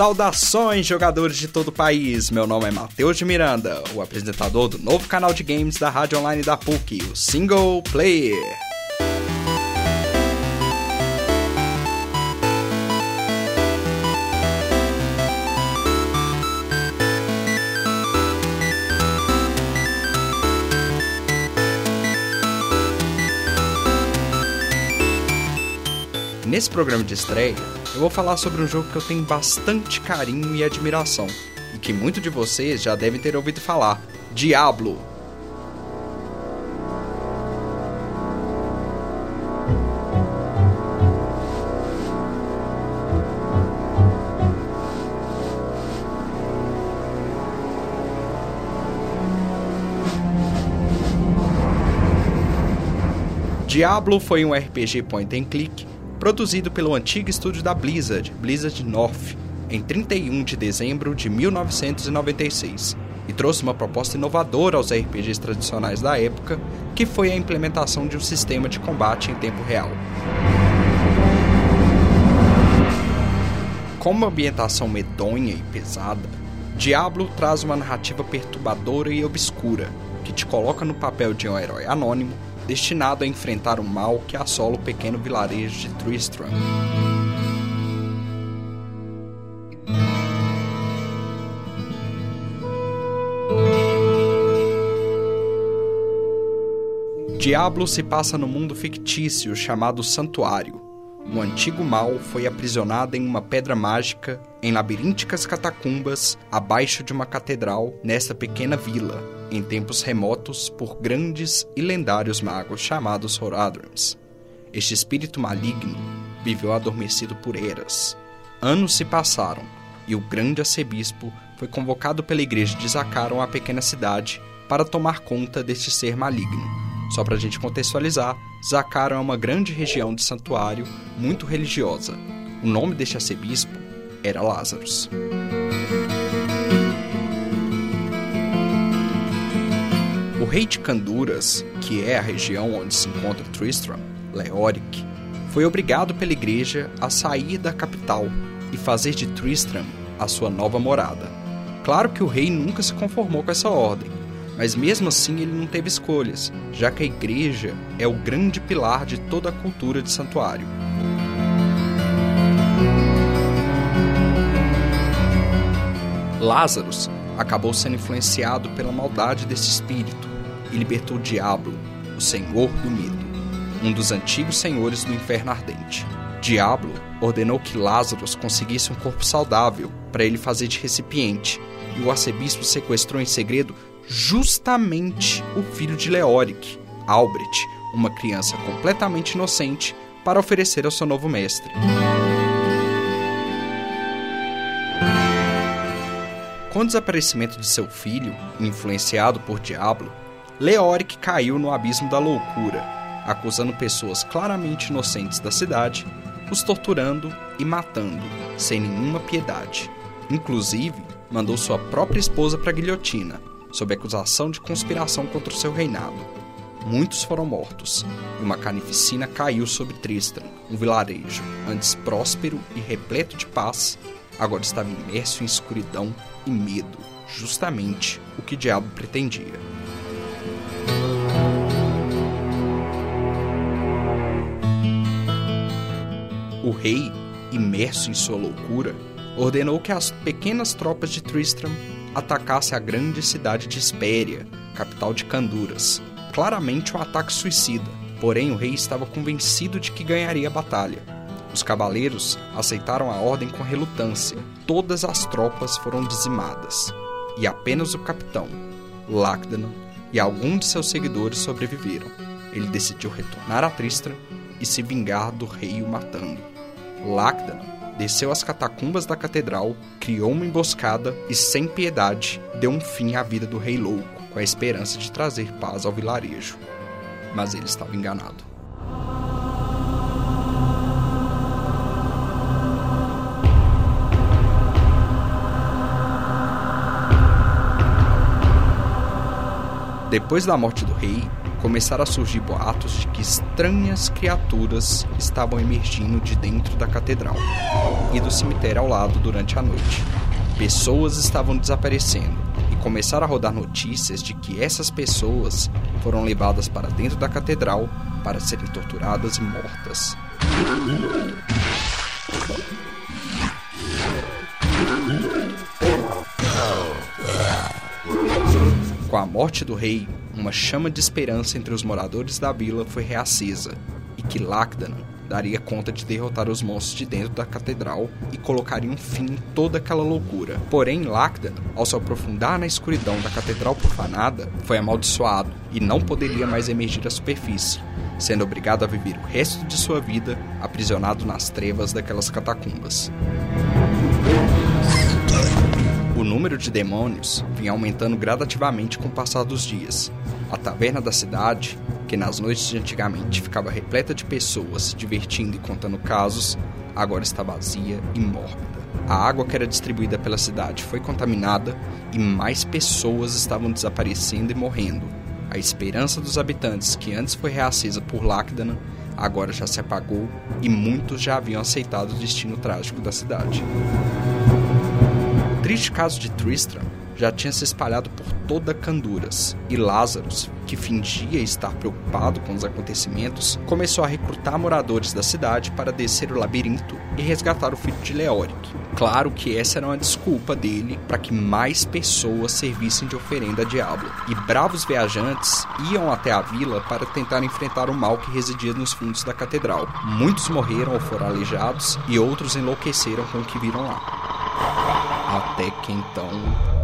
Saudações, jogadores de todo o país! Meu nome é Matheus de Miranda, o apresentador do novo canal de games da rádio online da PUC, o Single Player. Nesse programa de estreia, eu vou falar sobre um jogo que eu tenho bastante carinho e admiração, e que muitos de vocês já devem ter ouvido falar: Diablo. Diablo foi um RPG point and click produzido pelo antigo estúdio da Blizzard, Blizzard North, em 31 de dezembro de 1996, e trouxe uma proposta inovadora aos RPGs tradicionais da época, que foi a implementação de um sistema de combate em tempo real. Com uma ambientação medonha e pesada, Diablo traz uma narrativa perturbadora e obscura, que te coloca no papel de um herói anônimo destinado a enfrentar o mal que assola o pequeno vilarejo de Tristram. Diablo se passa no mundo fictício chamado Santuário. Um antigo mal foi aprisionado em uma pedra mágica em labirínticas catacumbas abaixo de uma catedral nesta pequena vila, em tempos remotos por grandes e lendários magos chamados Horadrims. Este espírito maligno viveu adormecido por eras. Anos se passaram e o grande arcebispo foi convocado pela igreja de Zacaron à pequena cidade para tomar conta deste ser maligno. Só para a gente contextualizar, Zacaron é uma grande região de santuário muito religiosa. O nome deste arcebispo era Lázaros. Rei de Canduras, que é a região onde se encontra Tristram, Leoric, foi obrigado pela igreja a sair da capital e fazer de Tristram a sua nova morada. Claro que o rei nunca se conformou com essa ordem, mas mesmo assim ele não teve escolhas, já que a igreja é o grande pilar de toda a cultura de santuário. Lázaros acabou sendo influenciado pela maldade desse espírito e libertou o Diablo, o Senhor do Medo, um dos antigos senhores do inferno ardente. Diablo ordenou que Lázaro conseguisse um corpo saudável para ele fazer de recipiente, e o arcebispo sequestrou em segredo justamente o filho de Leoric, Albrecht, uma criança completamente inocente, para oferecer ao seu novo mestre. Com o desaparecimento de seu filho, influenciado por Diablo, Leoric caiu no abismo da loucura, acusando pessoas claramente inocentes da cidade, os torturando e matando, sem nenhuma piedade. Inclusive, mandou sua própria esposa para a guilhotina, sob acusação de conspiração contra o seu reinado. Muitos foram mortos, e uma carnificina caiu sobre Tristram, um vilarejo, antes próspero e repleto de paz, agora estava imerso em escuridão e medo, justamente o que Diabo pretendia. O rei, imerso em sua loucura, ordenou que as pequenas tropas de Tristram atacassem a grande cidade de Espéria, capital de Canduras. Claramente um ataque suicida, porém o rei estava convencido de que ganharia a batalha os cavaleiros aceitaram a ordem com relutância. Todas as tropas foram dizimadas, e apenas o capitão, Lacdanon, e alguns de seus seguidores sobreviveram. Ele decidiu retornar a Tristra e se vingar do rei o matando. Lacdanon desceu às catacumbas da catedral, criou uma emboscada e, sem piedade, deu um fim à vida do rei louco, com a esperança de trazer paz ao vilarejo. Mas ele estava enganado. Depois da morte do rei, começaram a surgir boatos de que estranhas criaturas estavam emergindo de dentro da catedral e do cemitério ao lado durante a noite. Pessoas estavam desaparecendo e começaram a rodar notícias de que essas pessoas foram levadas para dentro da catedral para serem torturadas e mortas. Com a morte do rei, uma chama de esperança entre os moradores da vila foi reacesa e que Lacdan daria conta de derrotar os monstros de dentro da catedral e colocaria um fim em toda aquela loucura. Porém, Lacdan, ao se aprofundar na escuridão da catedral profanada, foi amaldiçoado e não poderia mais emergir à superfície, sendo obrigado a viver o resto de sua vida aprisionado nas trevas daquelas catacumbas. O número de demônios vinha aumentando gradativamente com o passar dos dias. A taverna da cidade, que nas noites de antigamente ficava repleta de pessoas se divertindo e contando casos, agora está vazia e mórbida. A água que era distribuída pela cidade foi contaminada e mais pessoas estavam desaparecendo e morrendo. A esperança dos habitantes, que antes foi reacesa por Lacdana, agora já se apagou e muitos já haviam aceitado o destino trágico da cidade triste caso de Tristram já tinha se espalhado por toda Canduras, e Lázaro, que fingia estar preocupado com os acontecimentos, começou a recrutar moradores da cidade para descer o labirinto e resgatar o filho de Leoric. Claro que essa era uma desculpa dele para que mais pessoas servissem de oferenda a Diablo, e bravos viajantes iam até a vila para tentar enfrentar o mal que residia nos fundos da catedral. Muitos morreram ou foram aleijados, e outros enlouqueceram com o que viram lá. Até que então.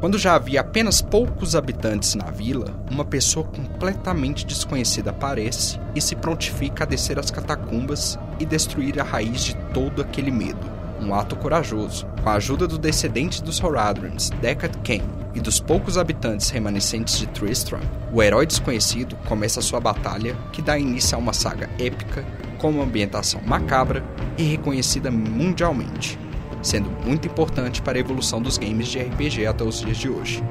Quando já havia apenas poucos habitantes na vila, uma pessoa completamente desconhecida aparece e se prontifica a descer as catacumbas e destruir a raiz de todo aquele medo um ato corajoso. Com a ajuda do descendente dos Horadrims, Deckard Cain, e dos poucos habitantes remanescentes de Tristram, o herói desconhecido começa sua batalha que dá início a uma saga épica com uma ambientação macabra e reconhecida mundialmente, sendo muito importante para a evolução dos games de RPG até os dias de hoje.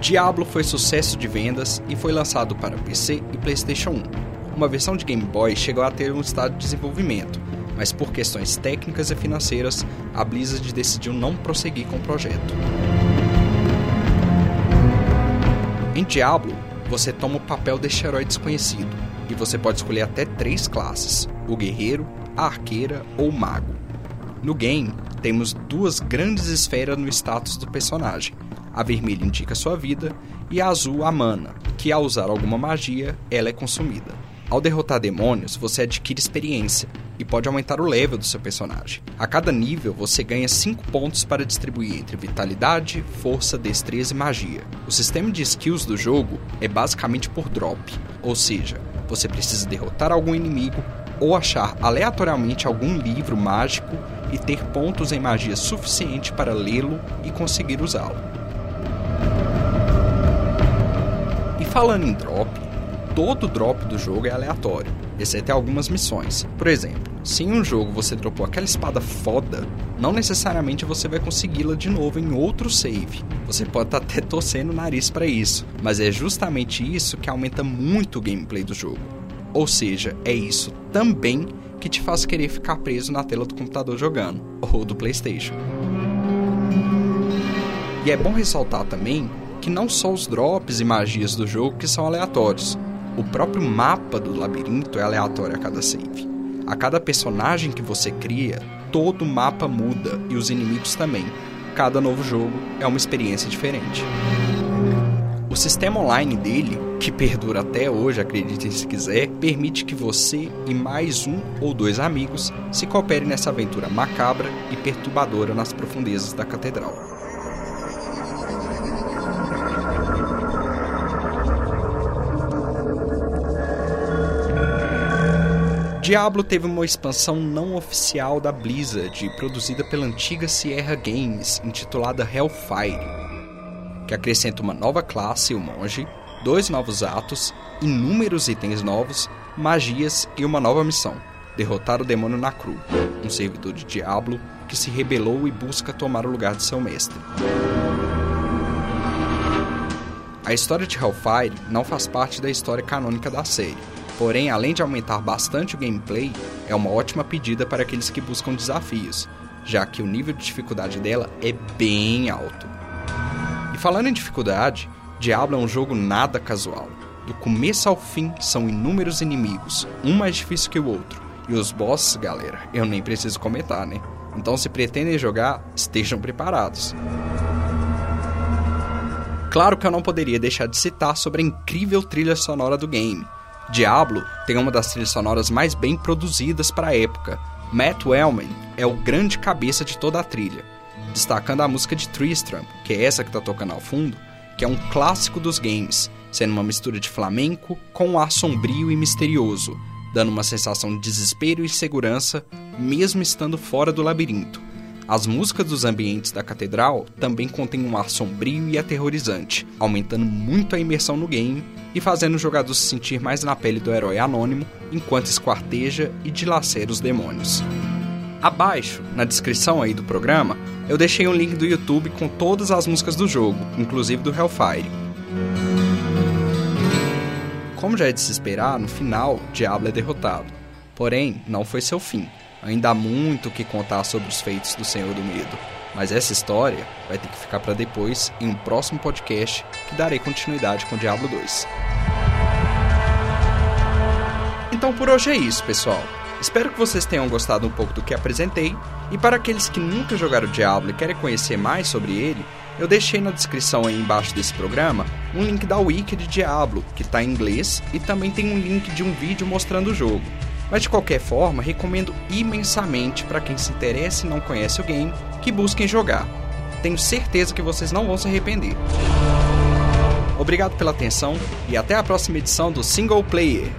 Diablo foi sucesso de vendas e foi lançado para PC e PlayStation 1. Uma versão de Game Boy chegou a ter um estado de desenvolvimento, mas por questões técnicas e financeiras, a Blizzard decidiu não prosseguir com o projeto. Em Diablo, você toma o papel deste herói desconhecido, e você pode escolher até três classes: o guerreiro, a arqueira ou o mago. No game, temos duas grandes esferas no status do personagem, a vermelha indica sua vida e a azul a mana, que ao usar alguma magia, ela é consumida. Ao derrotar demônios, você adquire experiência e pode aumentar o level do seu personagem. A cada nível, você ganha 5 pontos para distribuir entre vitalidade, força, destreza e magia. O sistema de skills do jogo é basicamente por drop, ou seja, você precisa derrotar algum inimigo ou achar aleatoriamente algum livro mágico e ter pontos em magia suficiente para lê-lo e conseguir usá-lo. falando em drop, todo drop do jogo é aleatório, exceto algumas missões. Por exemplo, se em um jogo você dropou aquela espada foda, não necessariamente você vai consegui-la de novo em outro save. Você pode estar tá até torcendo o nariz para isso, mas é justamente isso que aumenta muito o gameplay do jogo. Ou seja, é isso também que te faz querer ficar preso na tela do computador jogando, ou do PlayStation. E é bom ressaltar também que não só os drops e magias do jogo que são aleatórios. O próprio mapa do labirinto é aleatório a cada save. A cada personagem que você cria, todo mapa muda e os inimigos também. Cada novo jogo é uma experiência diferente. O sistema online dele, que perdura até hoje, acreditem se quiser, permite que você e mais um ou dois amigos se cooperem nessa aventura macabra e perturbadora nas profundezas da catedral. Diablo teve uma expansão não oficial da Blizzard, produzida pela antiga Sierra Games, intitulada Hellfire, que acrescenta uma nova classe, o monge, dois novos atos, inúmeros itens novos, magias e uma nova missão: derrotar o demônio Nakru, um servidor de Diablo que se rebelou e busca tomar o lugar de seu mestre. A história de Hellfire não faz parte da história canônica da série, porém, além de aumentar bastante o gameplay, é uma ótima pedida para aqueles que buscam desafios, já que o nível de dificuldade dela é bem alto. E falando em dificuldade, Diablo é um jogo nada casual. Do começo ao fim são inúmeros inimigos, um mais difícil que o outro. E os bosses, galera, eu nem preciso comentar, né? Então, se pretendem jogar, estejam preparados. Claro que eu não poderia deixar de citar sobre a incrível trilha sonora do game. Diablo tem uma das trilhas sonoras mais bem produzidas para a época. Matt Wellman é o grande cabeça de toda a trilha, destacando a música de Tristram, que é essa que está tocando ao fundo, que é um clássico dos games, sendo uma mistura de flamenco com um ar sombrio e misterioso, dando uma sensação de desespero e segurança, mesmo estando fora do labirinto. As músicas dos ambientes da catedral também contêm um ar sombrio e aterrorizante, aumentando muito a imersão no game e fazendo o jogador se sentir mais na pele do herói anônimo enquanto esquarteja e dilacera os demônios. Abaixo, na descrição aí do programa, eu deixei um link do YouTube com todas as músicas do jogo, inclusive do Hellfire. Como já é de se esperar, no final, Diablo é derrotado. Porém, não foi seu fim. Ainda há muito o que contar sobre os feitos do Senhor do Medo. Mas essa história vai ter que ficar para depois em um próximo podcast que darei continuidade com Diablo 2. Então por hoje é isso, pessoal. Espero que vocês tenham gostado um pouco do que apresentei, e para aqueles que nunca jogaram Diablo e querem conhecer mais sobre ele, eu deixei na descrição aí embaixo desse programa um link da wiki de Diablo, que está em inglês, e também tem um link de um vídeo mostrando o jogo. Mas de qualquer forma, recomendo imensamente para quem se interessa e não conhece o game que busquem jogar. Tenho certeza que vocês não vão se arrepender. Obrigado pela atenção e até a próxima edição do Single Player.